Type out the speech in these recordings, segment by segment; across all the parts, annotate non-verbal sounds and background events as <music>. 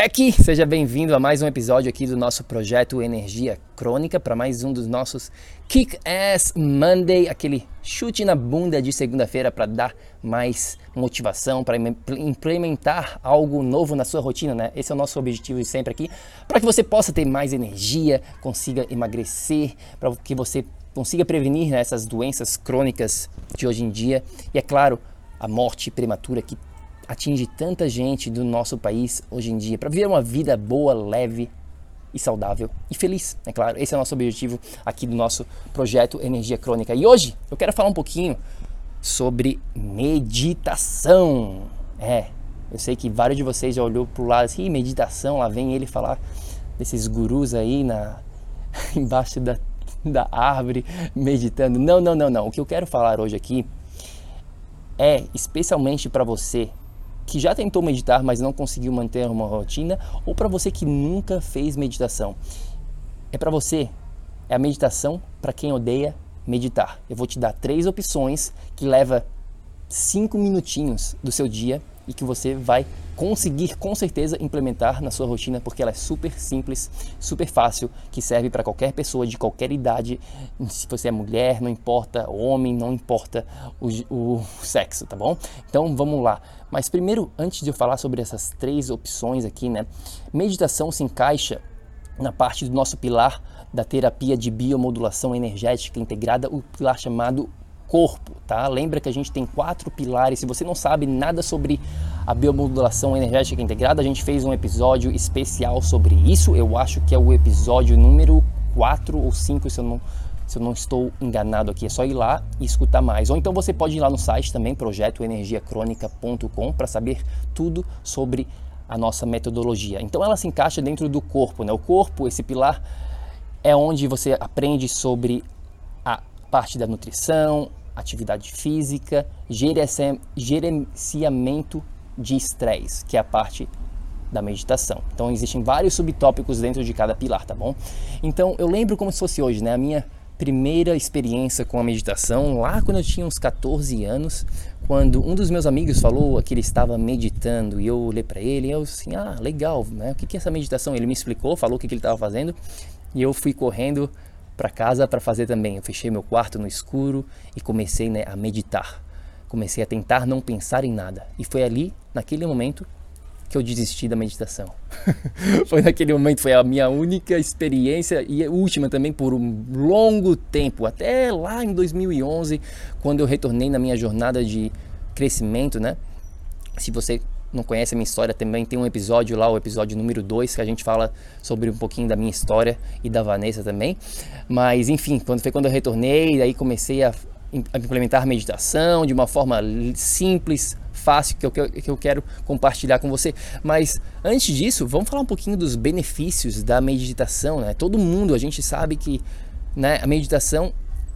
PEC! Seja bem-vindo a mais um episódio aqui do nosso projeto Energia Crônica, para mais um dos nossos Kick Ass Monday, aquele chute na bunda de segunda-feira para dar mais motivação, para implementar algo novo na sua rotina, né? Esse é o nosso objetivo sempre aqui, para que você possa ter mais energia, consiga emagrecer, para que você consiga prevenir né, essas doenças crônicas de hoje em dia e, é claro, a morte prematura que atinge tanta gente do nosso país hoje em dia, para viver uma vida boa, leve e saudável e feliz, é claro. Esse é o nosso objetivo aqui do nosso projeto Energia Crônica. E hoje eu quero falar um pouquinho sobre meditação. É, eu sei que vários de vocês já olhou para o lado assim, meditação, lá vem ele falar desses gurus aí na <laughs> embaixo da, da árvore meditando. Não, não, não, não. O que eu quero falar hoje aqui é especialmente para você que já tentou meditar, mas não conseguiu manter uma rotina, ou para você que nunca fez meditação. É para você, é a meditação para quem odeia meditar. Eu vou te dar três opções que leva cinco minutinhos do seu dia e que você vai conseguir com certeza implementar na sua rotina porque ela é super simples, super fácil, que serve para qualquer pessoa de qualquer idade. Se você é mulher, não importa, homem, não importa o, o sexo, tá bom? Então vamos lá. Mas primeiro, antes de eu falar sobre essas três opções aqui, né? Meditação se encaixa na parte do nosso pilar da terapia de biomodulação energética integrada, o pilar chamado corpo, tá? Lembra que a gente tem quatro pilares. Se você não sabe nada sobre a biomodulação energética integrada, a gente fez um episódio especial sobre isso. Eu acho que é o episódio número 4 ou 5, se eu não se eu não estou enganado aqui, é só ir lá e escutar mais. Ou então você pode ir lá no site também, projetoenergiacronica.com, para saber tudo sobre a nossa metodologia. Então ela se encaixa dentro do corpo, né? O corpo, esse pilar, é onde você aprende sobre a parte da nutrição, atividade física, gerenciamento de estresse, que é a parte da meditação. Então existem vários subtópicos dentro de cada pilar, tá bom? Então eu lembro como se fosse hoje, né? A minha primeira experiência com a meditação lá quando eu tinha uns 14 anos, quando um dos meus amigos falou que ele estava meditando e eu olhei para ele e eu assim, ah, legal, né? O que é essa meditação? Ele me explicou, falou o que ele estava fazendo e eu fui correndo para casa para fazer também. Eu fechei meu quarto no escuro e comecei né, a meditar. Comecei a tentar não pensar em nada. E foi ali, naquele momento, que eu desisti da meditação. <laughs> foi naquele momento, foi a minha única experiência e última também por um longo tempo, até lá em 2011, quando eu retornei na minha jornada de crescimento, né? Se você não conhece a minha história, também tem um episódio lá, o episódio número 2, que a gente fala sobre um pouquinho da minha história e da Vanessa também. Mas enfim, quando foi quando eu retornei, aí comecei a implementar meditação de uma forma simples, fácil que eu, que eu quero compartilhar com você. Mas antes disso, vamos falar um pouquinho dos benefícios da meditação. Né? Todo mundo, a gente sabe que né, a meditação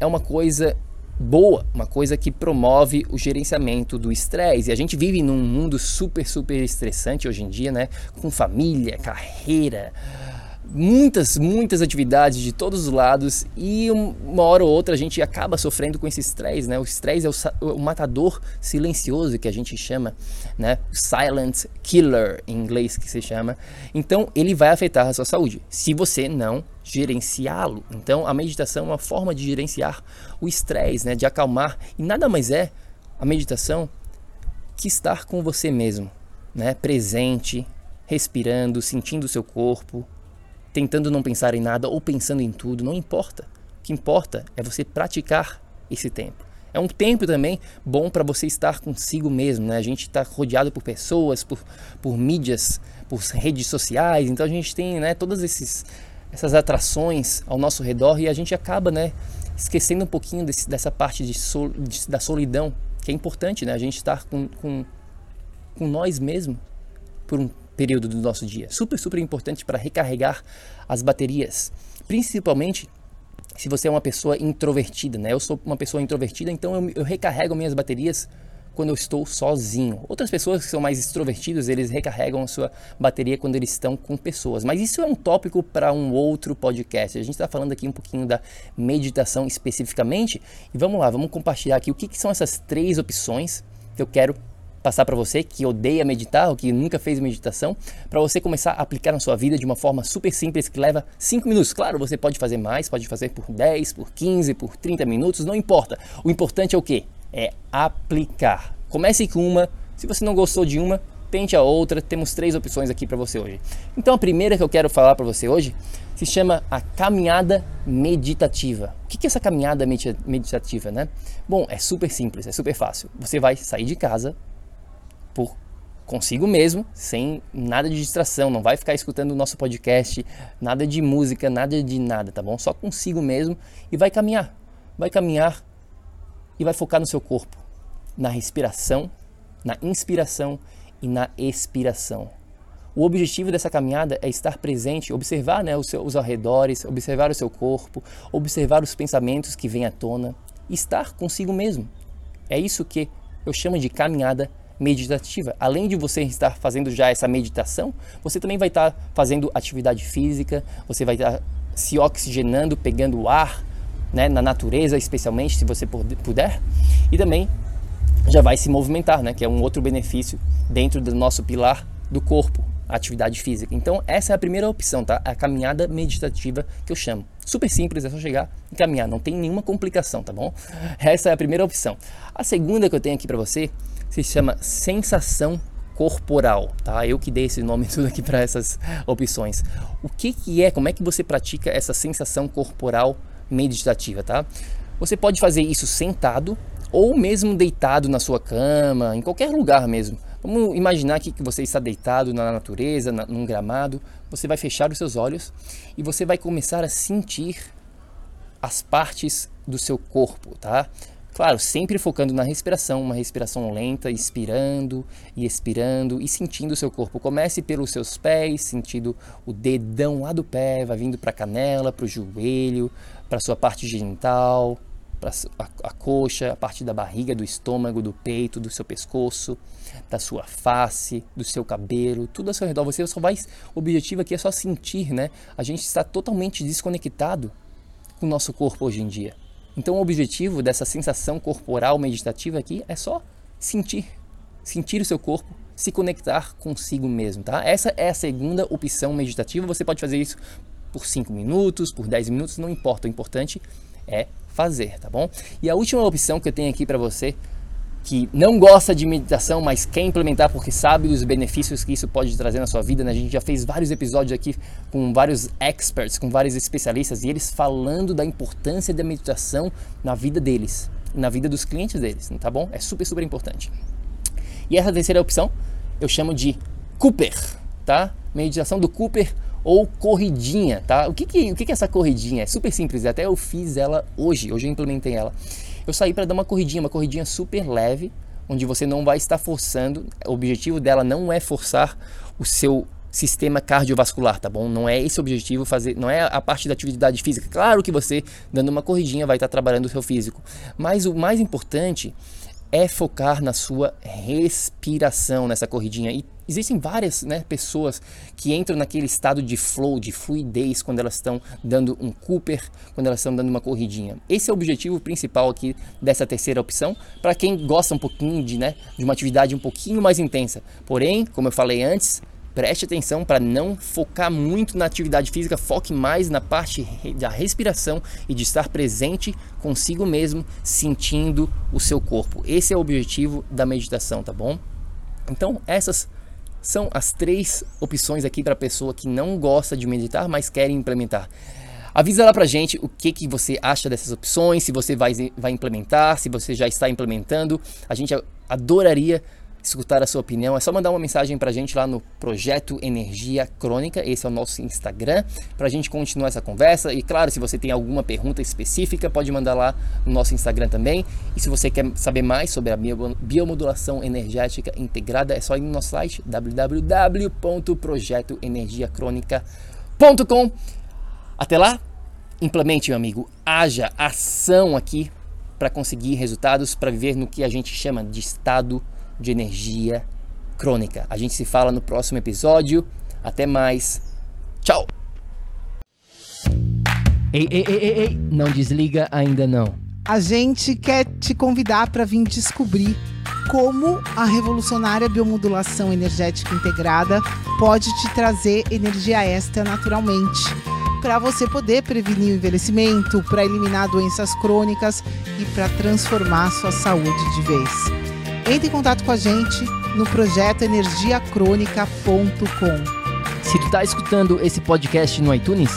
é uma coisa boa, uma coisa que promove o gerenciamento do estresse. E a gente vive num mundo super, super estressante hoje em dia, né? Com família, carreira, muitas, muitas atividades de todos os lados e uma hora ou outra a gente acaba sofrendo com esse estresse, né? O estresse é o, o, matador silencioso que a gente chama, né? Silent killer em inglês que se chama. Então ele vai afetar a sua saúde se você não gerenciá-lo. Então a meditação é uma forma de gerenciar o estresse, né? De acalmar e nada mais é a meditação que estar com você mesmo, né? Presente, respirando, sentindo o seu corpo, tentando não pensar em nada ou pensando em tudo, não importa. O que importa é você praticar esse tempo. É um tempo também bom para você estar consigo mesmo, né? A gente está rodeado por pessoas, por, por mídias, por redes sociais, então a gente tem, né, todas esses, essas atrações ao nosso redor e a gente acaba, né, esquecendo um pouquinho desse, dessa parte de sol, de, da solidão, que é importante, né? A gente estar com, com, com nós mesmos por um período do nosso dia. Super, super importante para recarregar as baterias. Principalmente se você é uma pessoa introvertida, né? Eu sou uma pessoa introvertida, então eu, eu recarrego minhas baterias quando eu estou sozinho. Outras pessoas que são mais extrovertidos, eles recarregam a sua bateria quando eles estão com pessoas. Mas isso é um tópico para um outro podcast. A gente está falando aqui um pouquinho da meditação especificamente. E vamos lá, vamos compartilhar aqui o que, que são essas três opções que eu quero passar para você que odeia meditar ou que nunca fez meditação, para você começar a aplicar na sua vida de uma forma super simples que leva 5 minutos. Claro, você pode fazer mais, pode fazer por 10, por 15, por 30 minutos, não importa. O importante é o que? É aplicar. Comece com uma, se você não gostou de uma, tente a outra. Temos três opções aqui para você hoje. Então a primeira que eu quero falar para você hoje se chama a caminhada meditativa. O que é essa caminhada meditativa, né? Bom, é super simples, é super fácil. Você vai sair de casa, por consigo mesmo, sem nada de distração, não vai ficar escutando o nosso podcast, nada de música, nada de nada, tá bom? Só consigo mesmo e vai caminhar. Vai caminhar e vai focar no seu corpo, na respiração, na inspiração e na expiração. O objetivo dessa caminhada é estar presente, observar né, os, seus, os arredores, observar o seu corpo, observar os pensamentos que vêm à tona, estar consigo mesmo. É isso que eu chamo de caminhada meditativa. Além de você estar fazendo já essa meditação, você também vai estar fazendo atividade física, você vai estar se oxigenando, pegando ar, né, na natureza, especialmente se você puder, e também já vai se movimentar, né, que é um outro benefício dentro do nosso pilar do corpo, atividade física. Então, essa é a primeira opção, tá? A caminhada meditativa que eu chamo. Super simples, é só chegar e caminhar, não tem nenhuma complicação, tá bom? Essa é a primeira opção. A segunda que eu tenho aqui para você se chama sensação corporal, tá? Eu que dei esse nome <laughs> tudo aqui para essas opções. O que que é? Como é que você pratica essa sensação corporal meditativa, tá? Você pode fazer isso sentado ou mesmo deitado na sua cama, em qualquer lugar mesmo. Vamos imaginar aqui que você está deitado na natureza, na, num gramado. Você vai fechar os seus olhos e você vai começar a sentir as partes do seu corpo, tá? Claro, sempre focando na respiração, uma respiração lenta, inspirando e expirando e sentindo o seu corpo. Comece pelos seus pés, sentindo o dedão lá do pé, vai vindo para a canela, para o joelho, para a sua parte genital, para a, a coxa, a parte da barriga, do estômago, do peito, do seu pescoço, da sua face, do seu cabelo, tudo ao seu redor. Você só vai. O objetivo aqui é só sentir, né? A gente está totalmente desconectado com o nosso corpo hoje em dia. Então, o objetivo dessa sensação corporal meditativa aqui é só sentir, sentir o seu corpo, se conectar consigo mesmo, tá? Essa é a segunda opção meditativa. Você pode fazer isso por 5 minutos, por 10 minutos, não importa. O importante é fazer, tá bom? E a última opção que eu tenho aqui para você que não gosta de meditação, mas quer implementar porque sabe os benefícios que isso pode trazer na sua vida. Né? A gente já fez vários episódios aqui com vários experts, com vários especialistas, e eles falando da importância da meditação na vida deles, na vida dos clientes deles, tá bom? É super, super importante. E essa terceira opção eu chamo de Cooper, tá? Meditação do Cooper ou corridinha, tá? O que que, o que que é essa corridinha? É super simples, até eu fiz ela hoje, hoje eu implementei ela. Eu saí para dar uma corridinha, uma corridinha super leve, onde você não vai estar forçando. O objetivo dela não é forçar o seu sistema cardiovascular, tá bom? Não é esse o objetivo fazer, não é a parte da atividade física. Claro que você dando uma corridinha vai estar trabalhando o seu físico, mas o mais importante é focar na sua respiração nessa corridinha. E existem várias né, pessoas que entram naquele estado de flow, de fluidez, quando elas estão dando um Cooper, quando elas estão dando uma corridinha. Esse é o objetivo principal aqui dessa terceira opção, para quem gosta um pouquinho de, né, de uma atividade um pouquinho mais intensa. Porém, como eu falei antes, preste atenção para não focar muito na atividade física, foque mais na parte da respiração e de estar presente consigo mesmo, sentindo o seu corpo. Esse é o objetivo da meditação, tá bom? Então, essas são as três opções aqui para a pessoa que não gosta de meditar, mas quer implementar. Avisa lá pra gente o que, que você acha dessas opções, se você vai, vai implementar, se você já está implementando. A gente adoraria escutar a sua opinião, é só mandar uma mensagem para a gente lá no Projeto Energia Crônica, esse é o nosso Instagram, para a gente continuar essa conversa. E claro, se você tem alguma pergunta específica, pode mandar lá no nosso Instagram também. E se você quer saber mais sobre a biomodulação energética integrada, é só ir no nosso site www.projetoenergiacronica.com. Até lá, implemente, meu amigo, haja ação aqui para conseguir resultados, para viver no que a gente chama de estado de energia crônica. A gente se fala no próximo episódio. Até mais. Tchau! Ei, ei, ei, ei, ei, não desliga ainda não. A gente quer te convidar para vir descobrir como a revolucionária biomodulação energética integrada pode te trazer energia extra naturalmente, para você poder prevenir o envelhecimento, para eliminar doenças crônicas e para transformar sua saúde de vez. Entre em contato com a gente no projeto energiacrônica.com. Se tu tá escutando esse podcast no iTunes,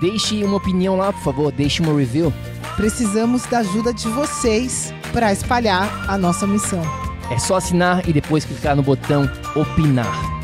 deixe uma opinião lá, por favor, deixe uma review. Precisamos da ajuda de vocês para espalhar a nossa missão. É só assinar e depois clicar no botão opinar.